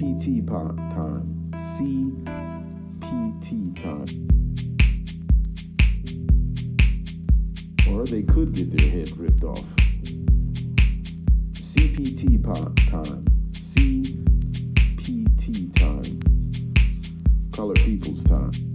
CPT time. CPT time. Or they could get their head ripped off. CPT time. CPT time. Color people's time.